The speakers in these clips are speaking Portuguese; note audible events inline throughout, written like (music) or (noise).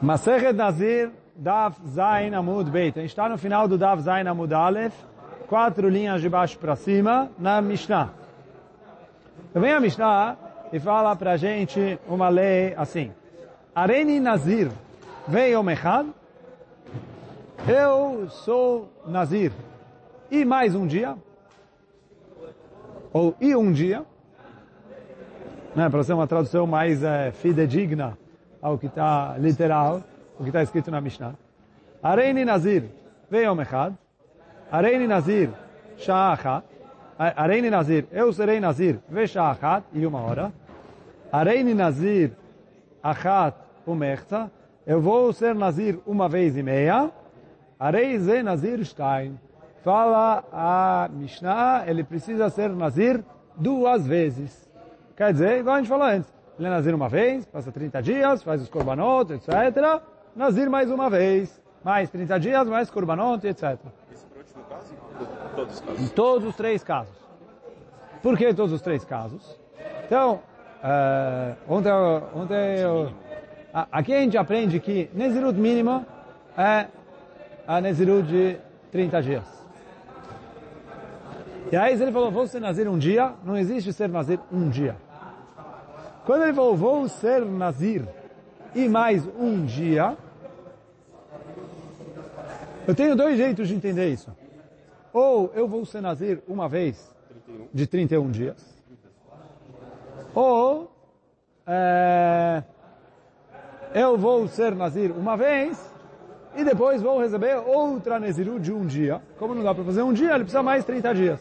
Masechet Nazir, Dav Zain Amud Beit. A gente está no final do Dav Zain Amud Aleph, quatro linhas de baixo para cima, na Mishnah. Vem a Mishnah e fala para a gente uma lei assim. Areni Nazir, veio Mechad, eu sou Nazir. E mais um dia, ou e um dia, né, para ser uma tradução mais é, fidedigna ao que está literal, o que está escrito na Mishnah. Areini Nazir, veio Echad. Areini Nazir, Sha'achat. Areini Nazir, eu serei Nazir, ve Sha'achat, e uma hora. Areini Nazir, Achat, umechta. Eu vou ser Nazir uma vez e meia. Arei Ze Nazir Stein. Fala a Mishnah, ele precisa ser Nazir duas vezes. Quer dizer, igual a gente falou antes, ele é Nazir uma vez, passa 30 dias, faz os korbanot, etc. Nazir mais uma vez, mais 30 dias, mais korbanot, etc. Isso para o último caso? Todos os casos? Em todos os três casos. Por que todos os três casos? Então, uh, ontem, ontem eu, aqui a gente aprende que Nezirut mínimo é a Nezirut de 30 dias. E aí ele falou, vou ser Nazir um dia, não existe ser Nazir um dia. Quando ele falou, vou ser Nazir e mais um dia, eu tenho dois jeitos de entender isso. Ou eu vou ser Nazir uma vez de 31 dias. Ou é, eu vou ser Nazir uma vez e depois vou receber outra Naziru de um dia. Como não dá para fazer um dia, ele precisa mais 30 dias.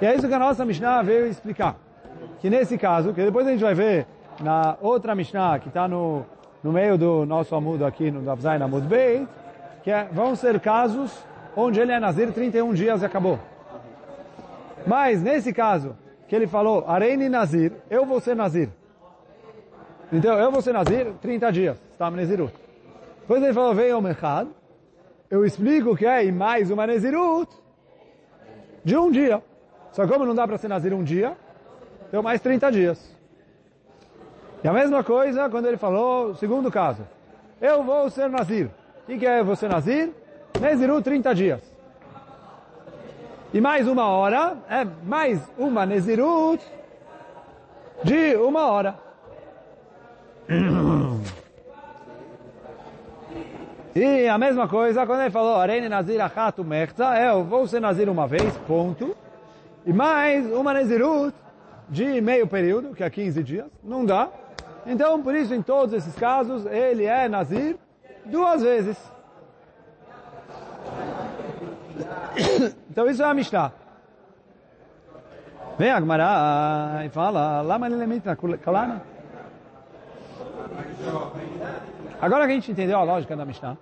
E é isso que a nossa Mishnah veio explicar. Que nesse caso, que depois a gente vai ver na outra Mishnah, que está no, no meio do nosso amudo aqui, no Davzai Amud Beit, que é, vão ser casos onde ele é Nazir 31 dias e acabou. Mas nesse caso, que ele falou, Areini Nazir, eu vou ser Nazir. Então, eu vou ser Nazir 30 dias, está Nezirut. Depois ele falou, veio o Mechad, eu explico que é mais uma Nezirut de um dia. Só como não dá para ser Nazir um dia, deu mais 30 dias. E a mesma coisa quando ele falou, segundo caso, eu vou ser Nazir. O que é ser Nazir? Neziru 30 dias. E mais uma hora, é mais uma Nezirut de uma hora. E a mesma coisa quando ele falou, Arene Nazir Achatu Mechza, eu vou ser Nazir uma vez, ponto. E mais uma Nezirut de meio período, que é 15 dias, não dá. Então, por isso, em todos esses casos, ele é Nazir duas vezes. (coughs) Então, isso é a Mishnah. Vem a Gemara e fala, Lama na kalana? Agora que a gente entendeu a lógica da Mishnah,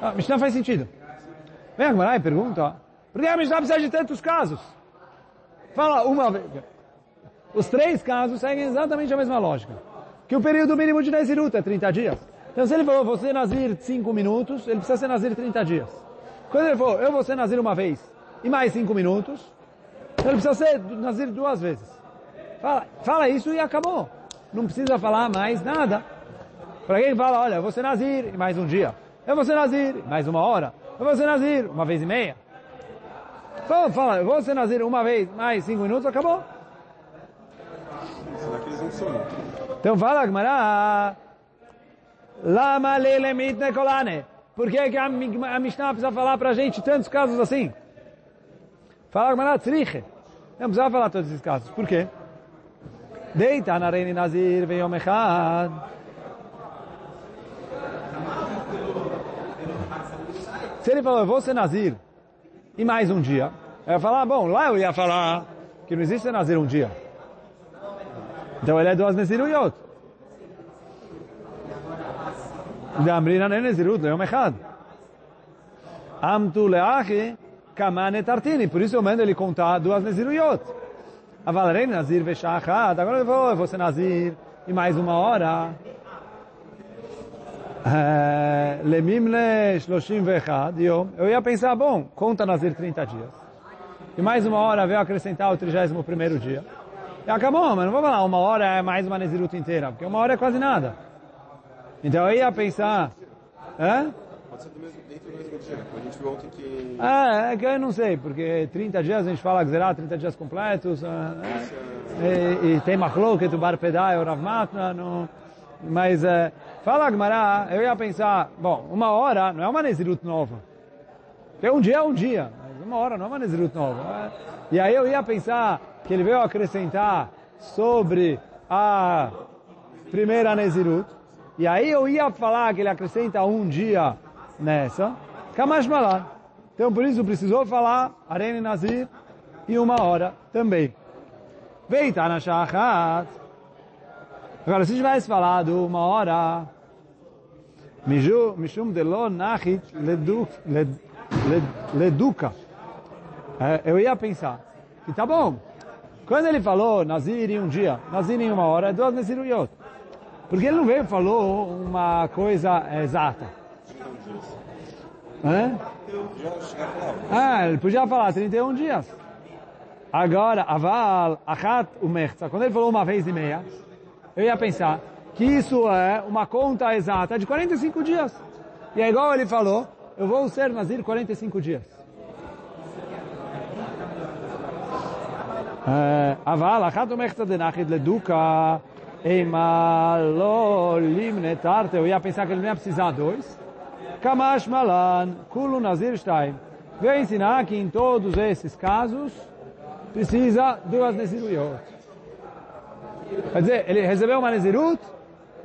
a Mishnah faz sentido. Vem a Gemara e pergunta, por que a Mishnah precisa de tantos casos? Fala uma vez. Os três casos seguem exatamente a mesma lógica. Que o período mínimo de Nazirut é 30 dias. Então se ele falou, você Nazir 5 minutos, ele precisa ser Nazir 30 dias. Quando ele falou, eu vou ser Nazir uma vez e mais 5 minutos, ele precisa ser Nazir duas vezes. Fala, fala isso e acabou. Não precisa falar mais nada. Para quem fala, olha, eu vou ser Nazir mais um dia. Eu vou ser Nazir mais uma hora. Eu vou ser Nazir uma vez e meia. Fala, fala, vou ser Nazir uma vez, mais cinco minutos, acabou. Então fala, Gmará, Lama. Por que, que a, a Mishnah precisa falar para a gente tantos casos assim? Fala, Gmará, tzriche. Não precisa falar todos esses casos. Por quê? Deita na reine Nazir veyom echad. Se ele falou, eu vou ser Nazir, e mais um dia. Eu ia falar, bom, lá eu ia falar que não existe Nazir um dia. Então ele é duas Neziruyot. De Amrina nem Nezirut, não é um errado. Amtu leachi kamane tartini. Por isso eu mando ele contar duas Neziruyot. Avalarei Nazir veshachat. Agora ele falou, eu vou ser Nazir e mais uma hora. Lemimle Shloshim Vechad Yom. Eu ia pensar, bom, conta Nazir 30 dias. E mais uma hora veio acrescentar o 31 dia. E acabou, mas não vou falar uma hora é mais uma Nezirut inteira, porque uma hora é quase nada. Então eu ia pensar... Hã? Pode ser do mesmo, dentro do mesmo dia. A gente viu ontem que... É, é que eu não sei, porque 30 dias a gente fala Gzerá, 30 dias completos, ah, é, e, e tem Machloket, o Bar Pedai, o Rav Matna, no, mas é, fala Gmará, eu ia pensar, bom, uma hora não é uma Nezirut nova. Porque um dia é um dia, mas uma hora não é uma Nezirut nova. é. E aí eu ia pensar que ele veio acrescentar sobre a primeira Nezirut, e aí eu ia falar que ele acrescenta um dia nessa, Kamash Malan. Então por isso precisou falar Arene Nazir e uma hora também. Veita na. Agora, se tivesse falado uma hora, Mishum de lo nachit ledu- led- led- leduca, É, eu ia pensar que tá bom. Quando ele falou Nazir em um dia, Nazir em uma hora, é duas Naziruyot. Porque ele não veio e falou uma coisa exata. Hã? Ah, ele podia falar 31 dias. Agora, aval, achat, o merza. Quando ele falou uma vez e meia, eu ia pensar que isso é uma conta exata de 45 dias. E é igual ele falou, eu vou ser nazir 45 dias. Eh, אבל אחת ומחתא דנחית לדוקה, אימה לא לימנה תרתי, eu ia pensar que ele não ia precisar dois. Kamash malan, kulo nazir shtaim. Veio ensinar que em todos esses casos precisa duas neziruyot. Quer dizer, ele recebeu uma nezirut,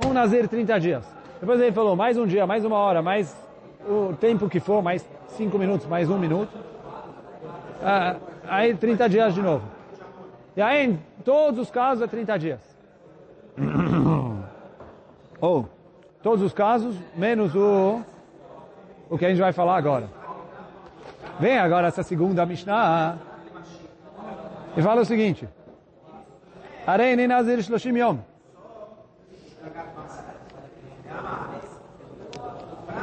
um nazir 30 dias. Depois ele falou mais um dia, mais uma hora, mais o tempo que for, mais cinco minutos, mais um minuto. Ah, aí 30 dias de novo. E aí em todos os casos é 30 dias. (coughs) Ou todos os casos, menos o, o que a gente vai falar agora. Vem agora essa segunda Mishnah e fala o seguinte. Areini Nazir Shloshim Yom.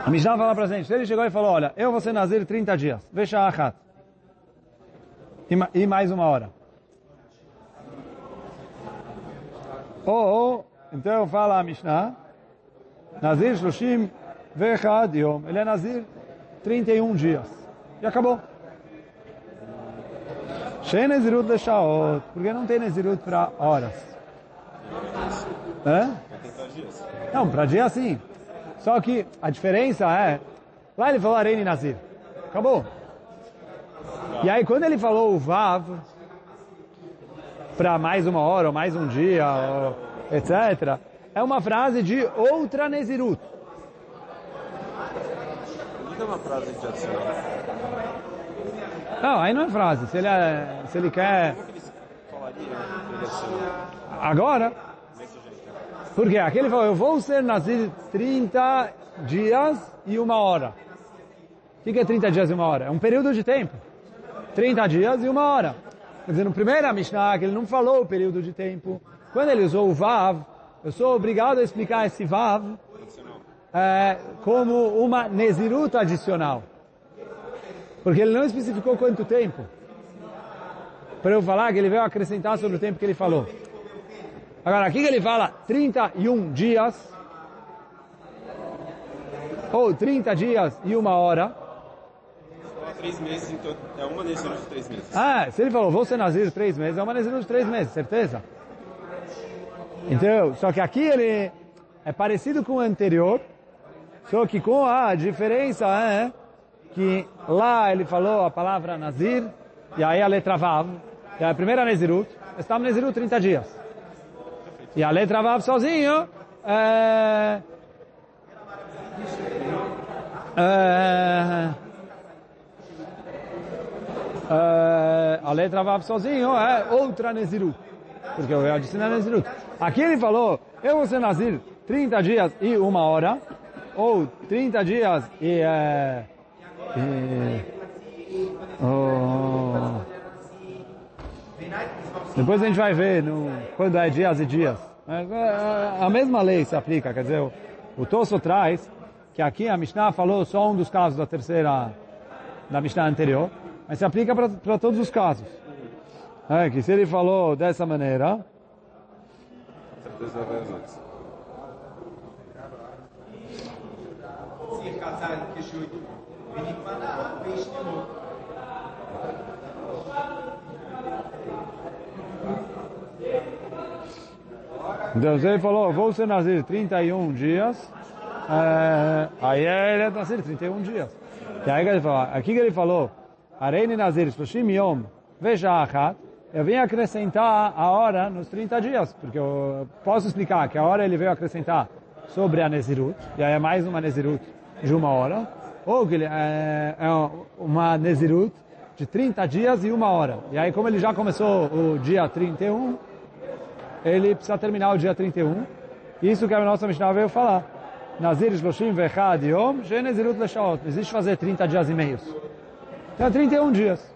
A Mishnah fala pra gente, ele chegou e falou, olha, eu vou ser Nazir 30 dias, veja achat. E ma- E mais uma hora. Ou, então fala a Mishnah, Nazir Shloshim Vechad Yom. Ele é Nazir 31 dias. E acabou. Shein Nezirut Leshaot. Porque não tem Nezirut para horas. Hã? Não, para dia sim. Só que a diferença é, lá ele falou Arene Nazir. Acabou. E aí quando ele falou o Vav, para mais uma hora, ou mais um dia, ou etc., é uma frase de outra Nezirut. Me dá uma frase de. Não, aí não é frase. Se ele, é- se ele quer agora, porque aqui ele falou, eu vou ser Nazir 30 dias e uma hora. O que é 30 dias e uma hora? É um período de tempo. 30 dias e uma hora. Quer dizer, no primeiro Mishnah, que ele não falou o período de tempo, quando ele usou o Vav, eu sou obrigado a explicar esse Vav é, como uma Nezirut adicional. Porque ele não especificou quanto tempo. Para eu falar que ele veio acrescentar sobre o tempo que ele falou. Agora, aqui que ele fala 31 dias, ou 30 dias e uma hora. Três meses, então é uma decisão de três meses. Ah, se ele falou, vou ser nazir três meses, é uma nazir de três meses, certeza. Então, só que aqui ele é parecido com o anterior, só que com a diferença é que lá ele falou a palavra nazir, e aí a letra vav, que é a primeira nezirut, estava nezirut 30 dias. E a letra vav sozinho é... é é, a letra Vav sozinho é outra Nezirut. Porque eu ia ensinar Nezirut. Aqui ele falou, eu vou ser Nazir 30 dias e uma hora, ou 30 dias e... É, e oh, depois a gente vai ver no, quando é dias e dias. É, é, A mesma lei se aplica, quer dizer, o, o Tosso traz que aqui a Mishnah falou só um dos casos da terceira, da Mishnah anterior, mas se aplica para todos os casos. É, que se ele falou dessa maneira, se ele falou, vou ser Nazir 31 dias, é, aí ele é Nazir 31 dias. E aí ele falou, aqui que ele falou, Areini Nazir, Shloshim Yom, veja achat, eu vim acrescentar a hora nos 30 dias, porque eu posso explicar que a hora ele veio acrescentar sobre a Nezirut, e aí é mais uma Nezirut de uma hora, ou é, é uma Nezirut de 30 dias e uma hora. E aí como ele já começou o dia 31, ele precisa terminar o dia 31. Isso que a nossa Mishnah veio falar. Nazir Shloshim Vechad Yom, She Nezirut Leshaot. Não existe fazer 30 dias e meios. Então é 31 dias.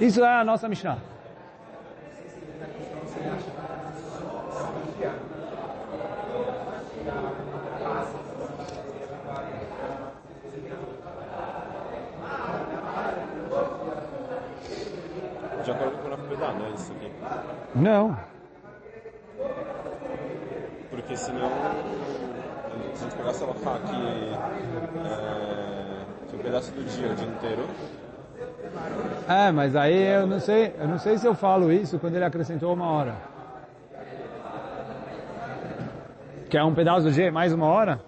Isso é a nossa Mishnah. De acordo com o Rafbedá, não é. Porque senão, se a gente pegasse ela aqui, é, um pedaço do dia, o dia inteiro, É, mas aí eu não sei, eu não sei se eu falo isso quando ele acrescentou uma hora. Que é um pedaço do dia mais uma hora?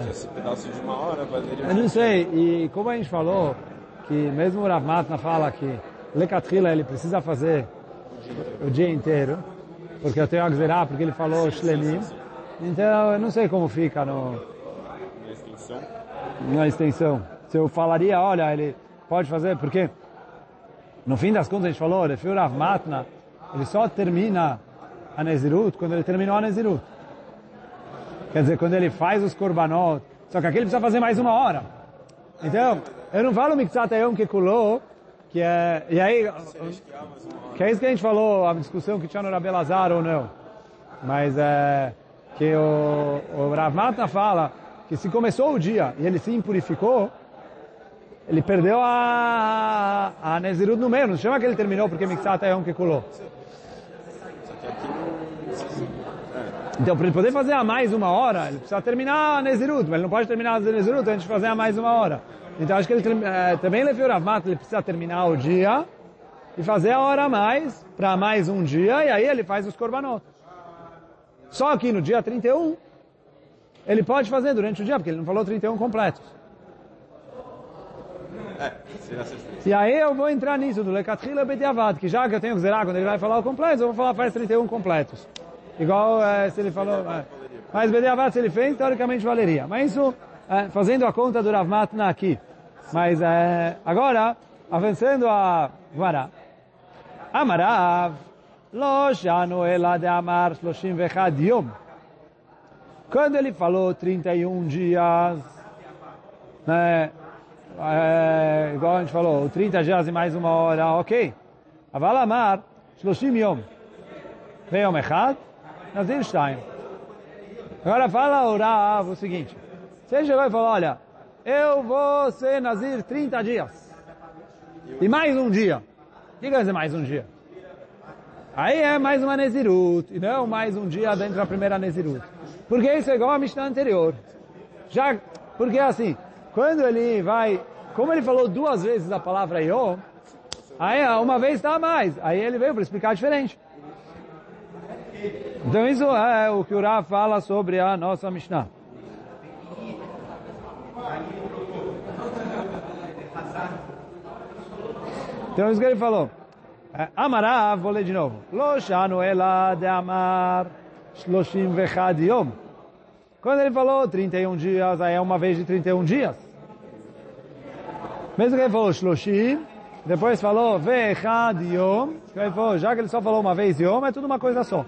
que esse pedaço de uma hora valeria... Eu não sei, e como a gente falou, que mesmo o Rav Matna fala que Lekatrila ele precisa fazer o dia inteiro, porque eu tenho a Gzerá, porque ele falou Shlemim, então eu não sei como fica no, Na extensão. na extensão. Se eu falaria, olha, ele pode fazer, porque no fim das contas a gente falou, Refil Rav Matna, ele só termina a Nezirut quando ele terminou a Nezirut. Quer dizer, quando ele faz os korbanot, só que aqui ele precisa fazer mais uma hora. Então, eu não falo Mikzat Ayom Kekulô, que é, e aí, que é isso que a gente falou, a discussão que tinha no Rabelazar ou não. Mas é, que o, o Rav Matna fala que se começou o dia e ele se impurificou, ele perdeu a, a Nezirut no. Não chama que ele terminou porque Ayom Kekulô. Só que não... Então, para ele poder fazer a mais uma hora, ele precisa terminar a Nezirut, mas ele não pode terminar a Nezirut antes de fazer a mais uma hora. Então, acho que ele eh, também Lefi Rav ele precisa terminar o dia e fazer a hora a mais, para mais um dia, e aí ele faz os korbanot. Só que no dia 31, ele pode fazer durante o dia, porque ele não falou 31 completos. É. E aí eu vou entrar nisso, do Lekatrila Bediavad, que já que eu tenho que zerar quando ele vai falar o completo, eu vou falar faz 31 completos. Igual eh, se ele falou... eh, mas Bediavad se ele fez, teoricamente valeria. Mas isso, eh, fazendo a conta do Rav Matna aqui. Mas eh, agora, avançando a Guará. Amarav, lo shanu ela de amar shloshim yom. Quando ele falou 31 dias, né, é, igual a gente falou, 30 dias e mais uma hora, ok. Aval amar, 30 yom. Veyom echad, nazir shtaim. Agora fala o Rav o seguinte. Você chegou e falou, olha, eu vou ser nazir 30 dias. E mais um dia. O que quer dizer mais um dia? Aí é mais uma Nezirut, e não mais um dia dentro da primeira Nezirut. Porque isso é igual à Mishnah anterior. Já, porque assim, quando ele vai, como ele falou duas vezes a palavra Yom, aí uma vez a mais, aí ele veio para explicar diferente. Então isso é o que o Rav fala sobre a nossa Mishnah. Então isso que ele falou. É, Amarav, vou ler de novo. Lo shanu ela de amar shloshim vechad yom. Quando ele falou 31 dias, aí é uma vez de 31 dias. Mesmo que ele falou shloshim, depois falou vechad yom, ele falou, já que ele só falou uma vez yom, é tudo uma coisa só.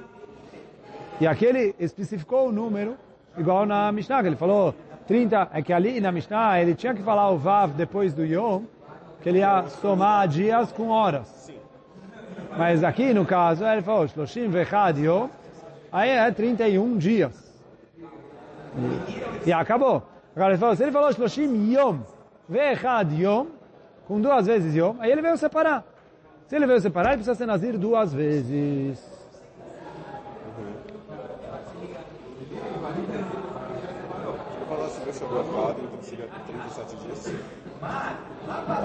E aqui ele especificou o número, igual na Mishnah, que ele falou 30, é que ali na Mishnah ele tinha que falar o Vav depois do Yom, que ele ia somar dias com horas. Mas aqui no caso ele falou Shloshim Vechad Yom, aí é 31 dias. E, acabou. Agora ele falou, se ele falou Shloshim Yom Vechad Yom, com duas vezes Yom, aí ele veio separar. Se ele veio separar, ele precisa ser Nazir duas vezes. Eu falar se você chegou a falar, então seria 37 dias.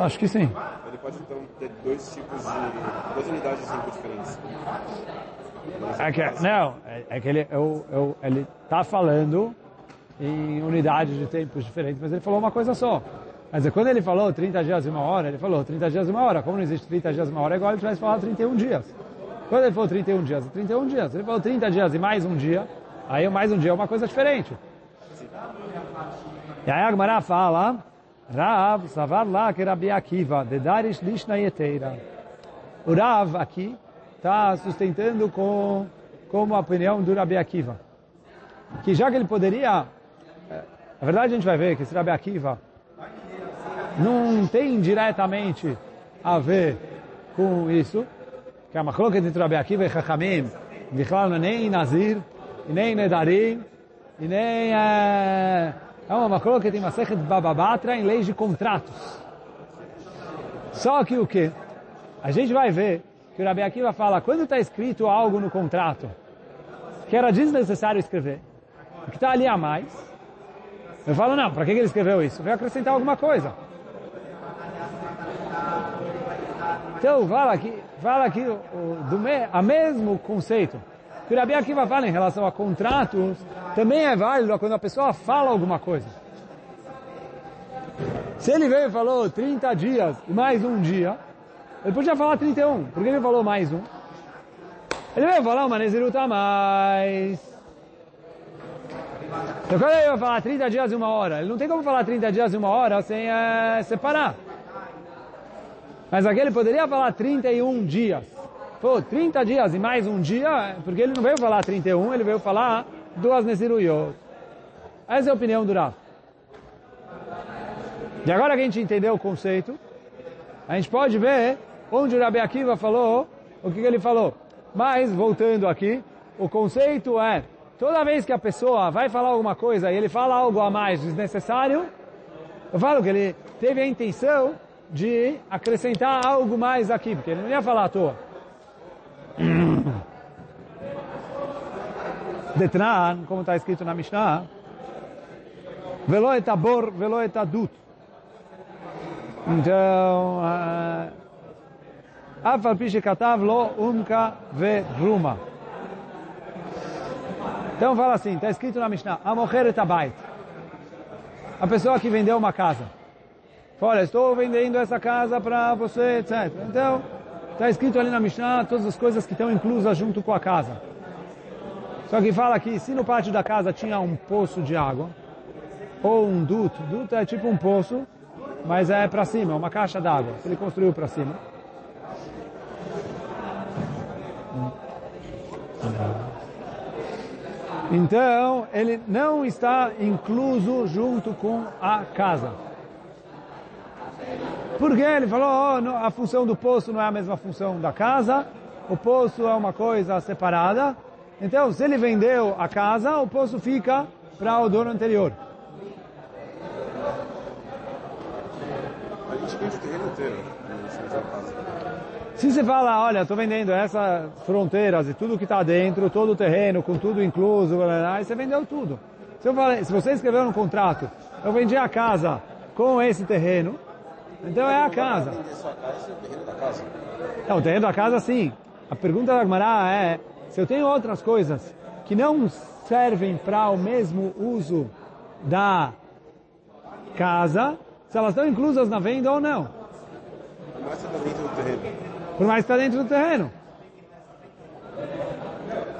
Acho que sim. Ele pode então ter dois tipos de. duas unidades de tempo diferentes. É que, não, é, é que ele eu, eu, ele está falando em unidades de tempos diferentes, mas ele falou uma coisa só. Quer dizer, quando ele falou 30 dias e uma hora, ele falou 30 dias e uma hora. Como não existe 30 dias e uma hora, é igual ele tivesse falado 31 dias. Quando ele falou 31 dias, 31 dias. Ele falou 30 dias e mais um dia, aí mais um dia é uma coisa diferente. E aí a Gemara fala, Rav, savar lá que Rabi Akiva, de Darish Lishna Yeteira. O Rav aqui está sustentando com, como a opinião do Rabi Akiva. Que já que ele poderia... Na verdade a gente vai ver que esse Rabi Akiva não tem diretamente a ver com isso, que a machloket entre Rabi Akiva e Chachamim, Bichlal não é nem Nazir, nem Nedarim, e nem... É, é uma machloket em Masechet Bababatra em leis de contratos. Só que o que? A gente vai ver que o Rabi Akiva fala, quando está escrito algo no contrato, que era desnecessário escrever, que está ali a mais, eu falo, não, para que ele escreveu isso? Veio acrescentar alguma coisa. Então, fala aqui, fala aqui o, do a mesmo conceito. Que o Rabi Akiva fala em relação a contratos, também é válido quando a pessoa fala alguma coisa. Se ele veio e falou 30 dias e mais um dia, ele podia falar 31. Por que ele falou mais um? Ele veio falar uma Neziruta a mais. Então quando ele vai falar 30 dias e uma hora, ele não tem como falar 30 dias e uma hora sem é, separar. Mas aqui ele poderia falar 31 dias. Pô, 30 dias e mais um dia, porque ele não veio falar 31, ele veio falar duas Neziruyot. Essa é a opinião do Rav. E agora que a gente entendeu o conceito, a gente pode ver onde o Rabi Akiva falou, o que, que ele falou. Mas, voltando aqui, o conceito é, toda vez que a pessoa vai falar alguma coisa e ele fala algo a mais desnecessário, eu falo que ele teve a intenção de acrescentar algo mais aqui, porque ele não ia falar à toa. (coughs) Detran, como está escrito na Mishnah, velo etabor, velo etadut. Então, Afal pi shekatav lo umka veruma. Então fala assim, está escrito na Mishnah, Amocher etabait. A pessoa que vendeu uma casa. Olha, estou vendendo essa casa para você, etc. Então, está escrito ali na Mishnah todas as coisas que estão inclusas junto com a casa. Só que fala que se no pátio da casa tinha um poço de água, ou um duto, duto é tipo um poço, mas é para cima, uma caixa d'água, ele construiu para cima. Então, ele não está incluso junto com a casa. Porque ele falou, oh, a função do poço não é a mesma função da casa, o poço é uma coisa separada. Então, se ele vendeu a casa, o poço fica para o dono anterior. A gente vende o terreno inteiro, casa. Se você fala, olha, estou vendendo essas fronteiras e tudo que está dentro, todo o terreno, com tudo incluso, aí você vendeu tudo. Se, eu falei, se você escreveu no contrato, eu vendi a casa com esse terreno, então é a casa. Não, o terreno da casa sim. A pergunta da Agmará é, se eu tenho outras coisas que não servem para o mesmo uso da casa, se elas estão inclusas na venda ou não. Mas você está dentro do terreno. Por mais que está dentro do terreno.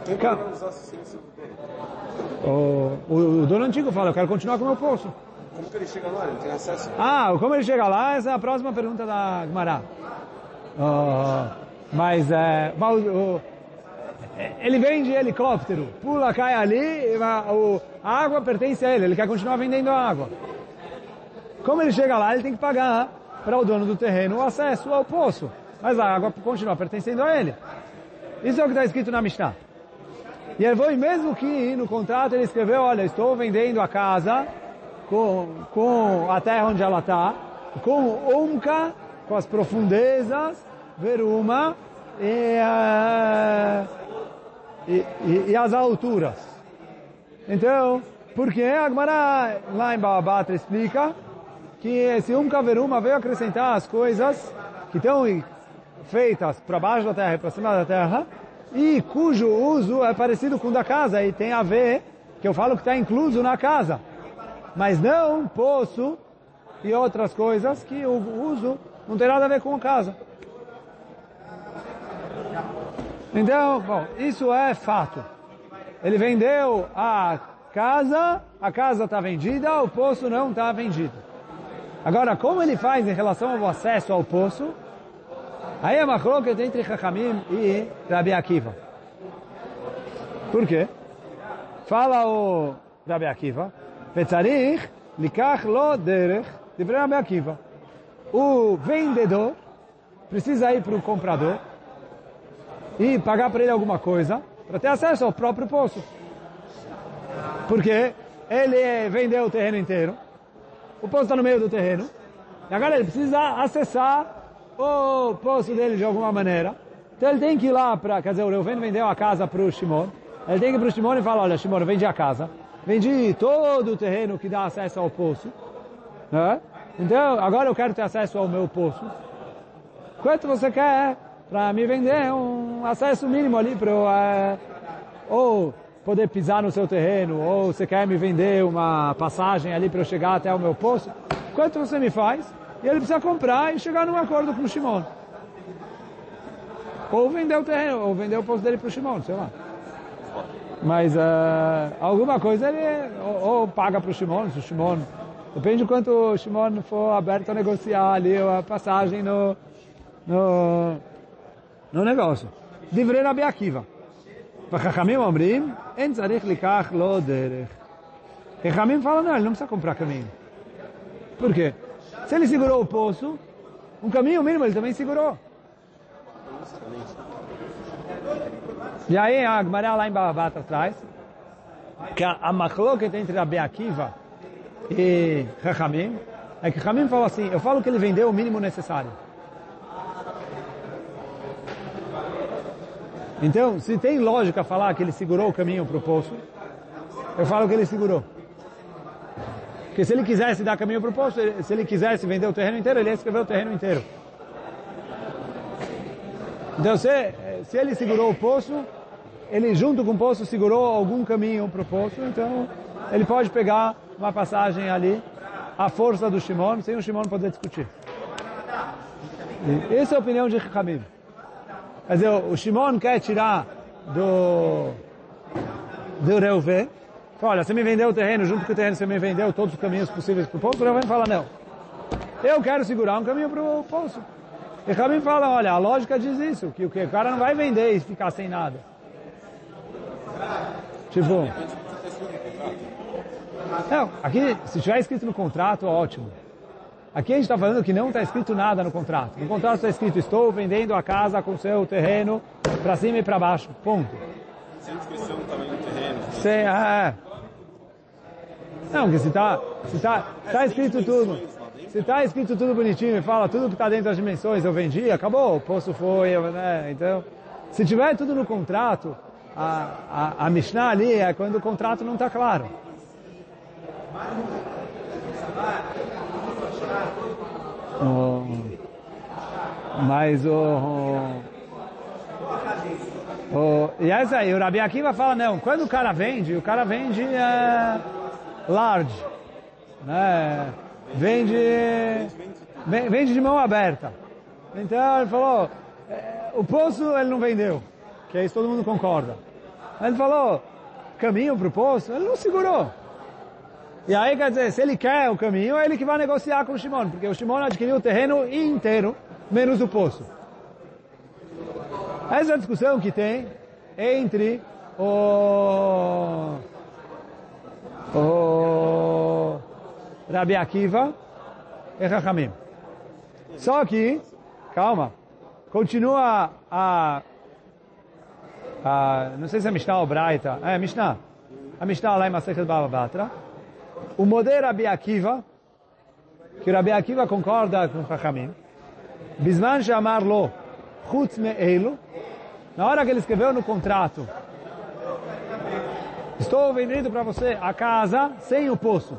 Quem. O, o, o dono antigo fala, eu quero continuar com o meu poço. Como que ele chega lá? Ele tem acesso? Ah, como ele chega lá, essa é a próxima pergunta da Gmará. Oh, mas, é, o- ele vende helicóptero, pula, cai ali, vai- o- a água pertence a ele, ele quer continuar vendendo a água. Como ele chega lá, ele tem que pagar para o dono do terreno o acesso ao poço. Mas a água continua pertencendo a ele. Isso é o que está escrito na Mishnah. E ele foi, mesmo que no contrato ele escreveu, olha, estou vendendo a casa com, com a terra onde ela está, com Omka com as profundezas, veruma e, uh, e, e, e, as alturas. Então, porque a Gemara lá em Babatra explica que esse Umka Veruma veio acrescentar as coisas que estão feitas para baixo da terra e para cima da terra e cujo uso é parecido com o da casa e tem a ver, que eu falo que está incluso na casa, mas não poço e outras coisas que o uso não tem nada a ver com a casa. Então, bom, isso é fato. Ele vendeu a casa, a casa está vendida, o poço não está vendido. Agora, como ele faz em relação ao acesso ao poço? Aí é uma coloca entre Chachamim e Rabi Akiva. Por quê? Fala o Rabi Akiva, Petzarich likach lo derech de Rabi Akiva. O vendedor precisa ir para o comprador e pagar para ele alguma coisa para ter acesso ao próprio poço. Porque ele vendeu o terreno inteiro, o poço está no meio do terreno, e agora ele precisa acessar o poço dele de alguma maneira. Então ele tem que ir lá para, quer dizer, o Reuven vendeu a casa para o Shimon, ele tem que ir para o Shimon e falar, olha Shimon, eu vendi a casa, vendi todo o terreno que dá acesso ao poço, né? então agora eu quero ter acesso ao meu poço. Quanto você quer para me vender um acesso mínimo ali para eu, é, ou poder pisar no seu terreno, ou você quer me vender uma passagem ali para eu chegar até o meu poço, quanto você me faz? E ele precisa comprar e chegar num acordo com o Shimon. Ou vender o terreno, ou vender o poço dele para o Shimon, sei lá. Mas uh, alguma coisa ele ou, ou paga para o Shimon, se o Shimon... Depende de quanto o Shimon for aberto a negociar ali a passagem no, no, no negócio. Divrei Rabi Akiva. וחכמים אומרים, אין צריך לקח לו דרך. חכמים falam, não, ele não precisa comprar caminho. Por quê? Se ele segurou o poço, um caminho mínimo ele também segurou. E aí a Agmará lá em Babata atrás, que a, a machloket entre Rabi Akiva e Chachamim, é que Chachamim falou assim, eu falo que ele vendeu o mínimo necessário. Então, se tem lógica falar que ele segurou o caminho para o poço, eu falo que ele segurou. Porque se ele quisesse dar caminho para o poço, se ele quisesse vender o terreno inteiro, ele ia escrever o terreno inteiro. Então, se, se ele segurou o poço, ele junto com o poço segurou algum caminho para o poço, então ele pode pegar uma passagem ali, a força do Shimon, sem o Shimon poder discutir. E essa é a opinião de Hamid. Quer dizer, o Shimon quer tirar do, do Reuven. Olha, você me vendeu o terreno, junto com o terreno você me vendeu todos os caminhos possíveis para o poço. O Reuven fala, não. Eu quero segurar um caminho para o poço. E Rabin fala, olha, a lógica diz isso, que o, que o cara não vai vender e ficar sem nada. Tipo... Não, aqui, se tiver escrito no contrato, ótimo. Aqui a gente está falando que não está escrito nada no contrato. No contrato está escrito, estou vendendo a casa com seu terreno para cima e para baixo. Ponto. Sem descrição do tamanho do terreno. Sem, ah, é. Não, porque se está se tá, tá escrito tudo, se está escrito tudo bonitinho e fala tudo que está dentro das dimensões, eu vendi, acabou, o poço foi, né? Então, se tiver tudo no contrato, a, a, a Mishnah ali é quando o contrato não está claro. Oh, mas o... Oh, oh, e essa aí, o Rabi Akiva fala, não, quando o cara vende, o cara vende é, large, né? Vende, vende de mão aberta. Então ele falou, é, o poço ele não vendeu, que é isso todo mundo concorda. Ele falou, caminho para o poço, ele não segurou. E aí, quer dizer, se ele quer o caminho, é ele que vai negociar com o Shimon, porque o Shimon adquiriu o terreno inteiro, menos o poço. Essa é a discussão que tem entre o, o Rabi Akiva e Chachamim. Só que, calma, continua a, a não sei se é Mishnah ou Braita, é Mishnah. A Mishnah lá em Masechet Baba Batra, o modelo Rabi Akiva, que Rabi Akiva concorda com o Chachamim, Bisman chamar lo chutz me'elu, na hora que ele escreveu no contrato, estou vendendo para você a casa sem o poço.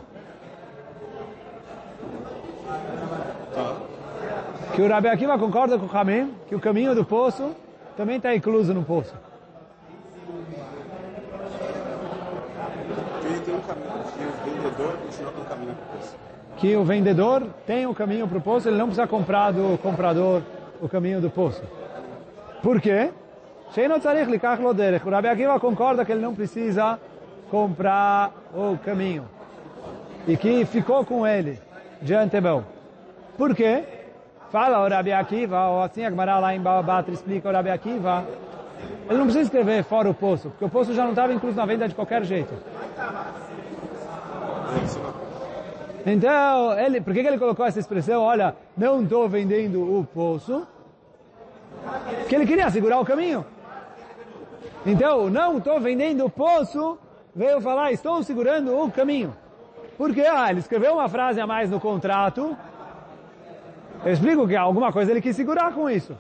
Que o Rabi Akiva concorda com o Hamim, que o caminho do poço também está incluso no poço. Que o vendedor tem o caminho para o poço, ele não precisa comprar do comprador o caminho do poço. Por quê? O Rabi Akiva concorda que ele não precisa comprar o caminho. E que ficou com ele de antemão. Por quê? Fala o Rabi Akiva, ou assim a Gemara lá em Babatra explica o Rabi Akiva, ele não precisa escrever fora o poço, porque o poço já não estava incluso na venda de qualquer jeito. Então, ele, por que, que ele colocou essa expressão? Olha, não estou vendendo o poço, porque ele queria segurar o caminho. Então, não estou vendendo o poço, veio falar, estou segurando o caminho. Porque, ah, ele escreveu uma frase a mais no contrato, eu explico que alguma coisa ele quis segurar com isso.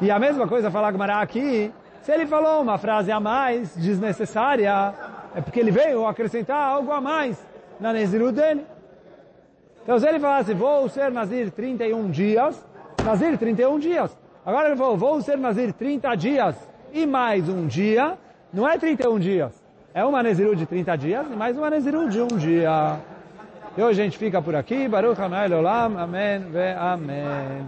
E a mesma coisa falar Gmará aqui, se ele falou uma frase a mais, desnecessária, é porque ele veio acrescentar algo a mais na Nezirut dele. Então se ele falasse, vou ser Nazir 31 dias, Nazir 31 dias. Agora ele falou, vou ser Nazir 30 dias e mais um dia, não é 31 dias. É uma Nezirut de 30 dias e mais uma Nezirut de um dia. E hoje a gente fica por aqui. Baruch Hanai Olam. Amém ve Amém.